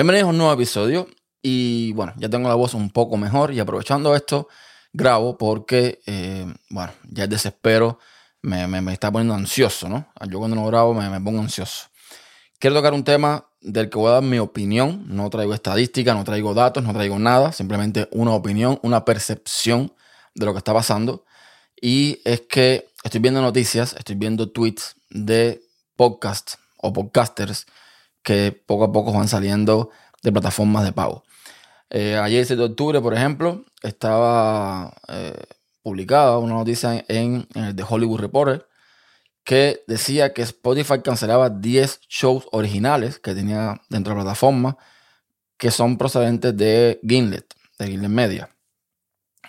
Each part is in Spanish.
Bienvenidos a un nuevo episodio y bueno, ya tengo la voz un poco mejor y aprovechando esto grabo porque, eh, bueno, ya el desespero me, me, está poniendo ansioso, ¿no? Yo cuando no grabo me, me pongo ansioso. Quiero tocar un tema del que voy a dar mi opinión, no traigo estadística, no traigo datos, no traigo nada, simplemente una opinión, una percepción de lo que está pasando. Y es que estoy viendo noticias, estoy viendo tweets de podcasts o podcasters que poco a poco van saliendo de plataformas de pago. Eh, ayer, 7 de octubre, por ejemplo, estaba eh, publicada una noticia en, el The Hollywood Reporter que decía que Spotify cancelaba 10 shows originales que tenía dentro de la plataforma que son procedentes de Gimlet, de Gimlet Media.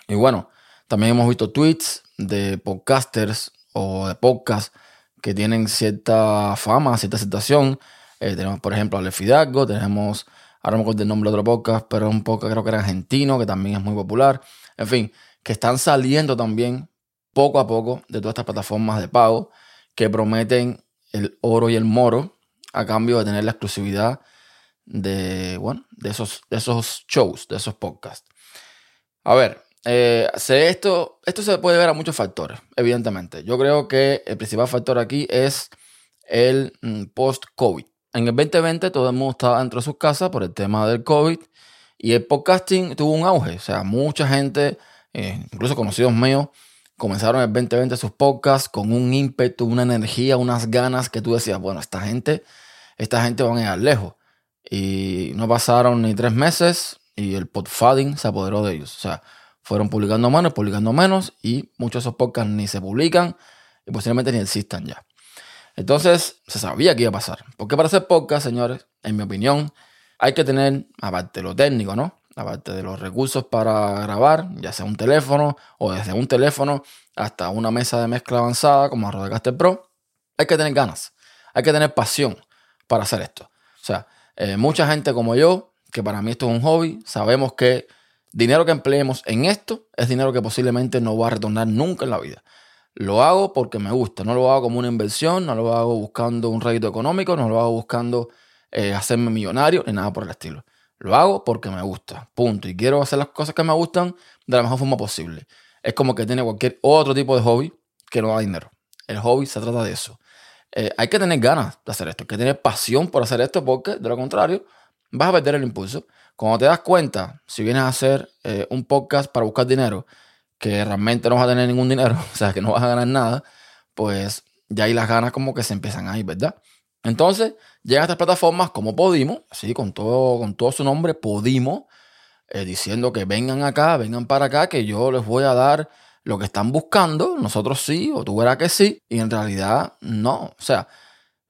Y bueno, también hemos visto tweets de podcasters o de podcasts que tienen cierta fama, cierta aceptación. Eh, tenemos, por ejemplo, a Fidalgo, tenemos ahora me acuerdo el nombre de otro podcast, pero un podcast creo que era argentino, que también es muy popular. En fin, que están saliendo también poco a poco de todas estas plataformas de pago que prometen el oro y el moro a cambio de tener la exclusividad de, bueno, de, esos, de esos shows, de esos podcasts. A ver, eh, esto, esto se puede ver a muchos factores, evidentemente. Yo creo que el principal factor aquí es el mm, post-COVID en el 2020 todo el mundo estaba dentro de sus casas por el tema del COVID y el podcasting tuvo un auge. O sea, mucha gente, eh, incluso conocidos míos, comenzaron en el 2020 sus podcasts con un ímpetu, una energía, unas ganas que tú decías, bueno, esta gente, esta gente van a llegar lejos. Y no pasaron ni tres meses y el podfading se apoderó de ellos. O sea, fueron publicando menos, publicando menos y muchos de esos podcasts ni se publican y posiblemente ni existan ya. Entonces, se sabía que iba a pasar. Porque para hacer podcast, señores, en mi opinión, hay que tener, aparte de lo técnico, ¿no? Aparte de los recursos para grabar, ya sea un teléfono o desde un teléfono hasta una mesa de mezcla avanzada como Rodecaster Pro, hay que tener ganas, hay que tener pasión para hacer esto. O sea, eh, mucha gente como yo, que para mí esto es un hobby, sabemos que dinero que empleemos en esto es dinero que posiblemente no va a retornar nunca en la vida. Lo hago porque me gusta, no lo hago como una inversión, no lo hago buscando un rédito económico, no lo hago buscando eh, hacerme millonario ni nada por el estilo. Lo hago porque me gusta, punto. Y quiero hacer las cosas que me gustan de la mejor forma posible. Es como que tiene cualquier otro tipo de hobby que no da dinero. El hobby se trata de eso. Eh, hay que tener ganas de hacer esto, hay que tener pasión por hacer esto porque de lo contrario vas a perder el impulso. Cuando te das cuenta, si vienes a hacer eh, un podcast para buscar dinero que realmente no vas a tener ningún dinero, o sea, que no vas a ganar nada, pues ya ahí las ganas como que se empiezan ahí, ¿verdad? Entonces, llegan estas plataformas como Podimo, así con todo, con todo su nombre, Podimo, eh, diciendo que vengan acá, vengan para acá, que yo les voy a dar lo que están buscando, nosotros sí, o tú verás que sí, y en realidad no. O sea,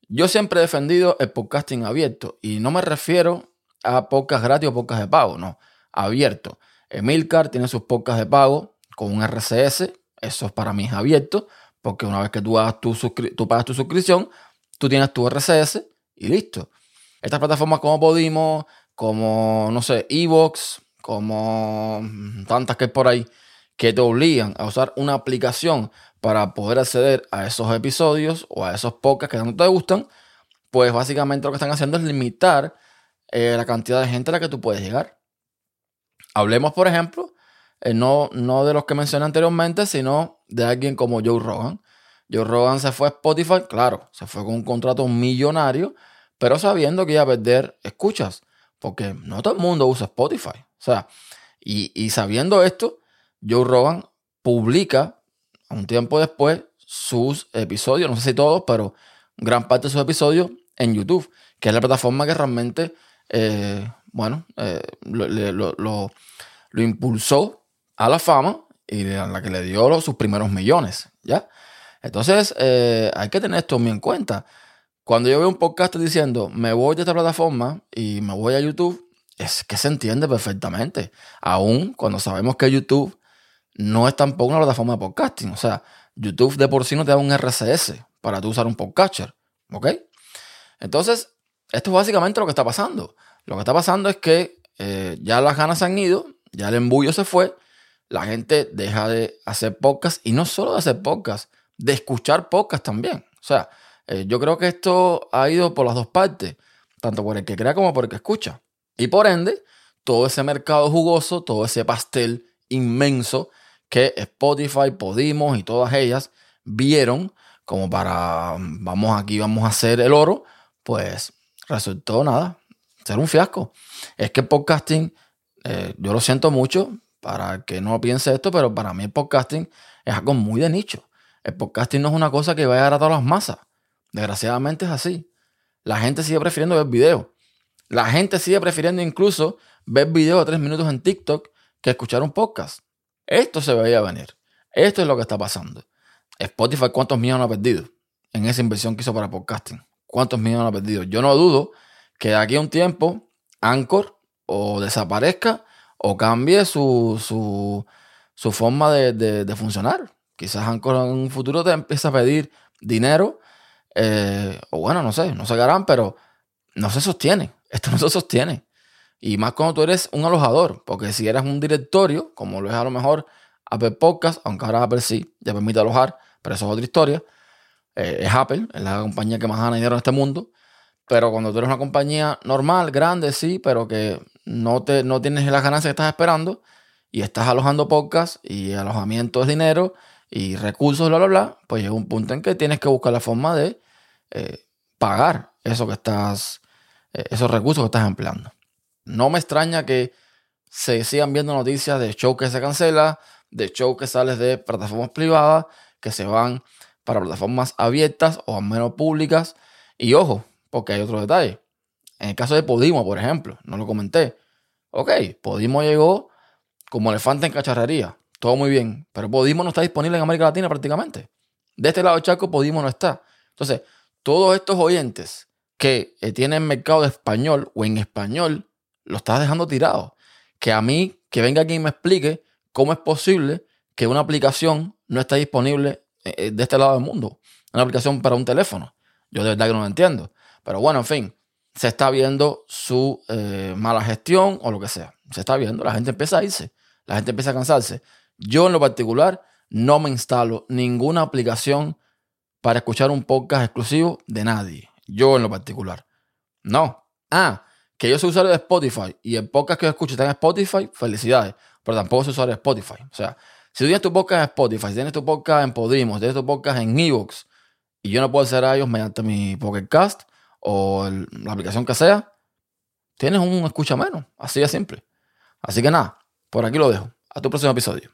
yo siempre he defendido el podcasting abierto, y no me refiero a podcast gratis o podcast de pago, no, abierto. Emilcar tiene sus podcasts de pago, con un RCS, eso para mí es abierto, porque una vez que tú, tu tú pagas tu suscripción, tú tienes tu RCS y listo. Estas plataformas como Podimo, como, no sé, Evox, como tantas que hay por ahí, que te obligan a usar una aplicación para poder acceder a esos episodios o a esos podcasts que tanto te gustan, pues básicamente lo que están haciendo es limitar eh, la cantidad de gente a la que tú puedes llegar. Hablemos, por ejemplo, eh, no, no de los que mencioné anteriormente, sino de alguien como Joe Rogan. Joe Rogan se fue a Spotify, claro, se fue con un contrato millonario, pero sabiendo que iba a perder escuchas, porque no todo el mundo usa Spotify. O sea, y, y sabiendo esto, Joe Rogan publica un tiempo después sus episodios, no sé si todos, pero gran parte de sus episodios en YouTube, que es la plataforma que realmente, eh, bueno, eh, lo, lo, impulsó a la fama y a la que le dio sus primeros millones, ¿ya? Entonces, eh, hay que tener esto muy en cuenta. Cuando yo veo un podcast diciendo, me voy de esta plataforma y me voy a YouTube, es que se entiende perfectamente. Aún cuando sabemos que YouTube no es tampoco una plataforma de podcasting. O sea, YouTube de por sí no te da un RCS para tú usar un podcaster. ¿Ok? Entonces, esto es básicamente lo que está pasando. Lo que está pasando es que eh, ya las ganas se han ido, ya el embullo se fue la gente deja de hacer podcast y no solo de hacer podcast, de escuchar podcast también. O sea, eh, yo creo que esto ha ido por las dos partes, tanto por el que crea como por el que escucha. Y por ende, todo ese mercado jugoso, todo ese pastel inmenso que Spotify, Podimos y todas ellas vieron como para, vamos aquí, vamos a hacer el oro, pues resultó nada, ser un fiasco. Es que podcasting, eh, yo lo siento mucho, para que no piense esto, pero para mí el podcasting es algo muy de nicho. El podcasting no es una cosa que vaya a dar a todas las masas. Desgraciadamente es así. La gente sigue prefiriendo ver videos. La gente sigue prefiriendo incluso ver videos de tres minutos en TikTok que escuchar un podcast. Esto se veía venir. Esto es lo que está pasando. Spotify, ¿cuántos millones ha perdido en esa inversión que hizo para podcasting? ¿Cuántos millones ha perdido? Yo no dudo que de aquí a un tiempo Anchor o desaparezca o cambie su, su, forma de, funcionar. Quizás Anchor en un futuro te empieza a pedir dinero, eh, o bueno, no sé, no se harán, pero no se sostiene. Esto no se sostiene. Y más cuando tú eres un alojador, porque si eres un directorio, como lo es a lo mejor Apple Podcast, aunque ahora Apple sí ya permite alojar, pero eso es otra historia. Eh, es Apple, es la compañía que más gana dinero en este mundo. Pero cuando tú eres una compañía normal, grande, sí, pero que no, te, no tienes las ganancias que estás esperando y estás alojando podcast y alojamiento es dinero y recursos, bla, bla, bla, pues llega un punto en que tienes que buscar la forma de eh, pagar eso que estás, eh, esos recursos que estás empleando. No me extraña que se sigan viendo noticias de show que se cancela, de show que sales de plataformas privadas, que se van para plataformas abiertas o al menos públicas. Y ojo, porque hay otro detalle. En el caso de Podimo, por ejemplo, no lo comenté. Ok, Podimo llegó como elefante en cacharrería. Todo muy bien. Pero Podimo no está disponible en América Latina prácticamente. De este lado del Chaco, Podimo no está. Entonces, todos estos oyentes que eh, tienen mercado de español o en español, lo estás dejando tirado. Que a mí, que venga aquí y me explique cómo es posible que una aplicación no esté disponible eh, eh, de este lado del mundo. Una aplicación para un teléfono. Yo de verdad que no lo entiendo. Pero bueno, en fin, se está viendo su eh, mala gestión o lo que sea. Se está viendo, la gente empieza a irse, la gente empieza a cansarse. Yo en lo particular no me instalo ninguna aplicación para escuchar un podcast exclusivo de nadie. Yo en lo particular. No. Ah, que yo soy usuario de Spotify y el podcast que yo escucho está en Spotify, felicidades. Pero tampoco soy usuario de Spotify. O sea, si tú tienes tu podcast en Spotify, si tienes tu podcast en Podimo, si tienes tu podcast en Evox, y yo no puedo hacer a ellos mediante mi podcast, o la aplicación que sea, tienes un escucha menos. Así de simple. Así que nada, por aquí lo dejo. A tu próximo episodio.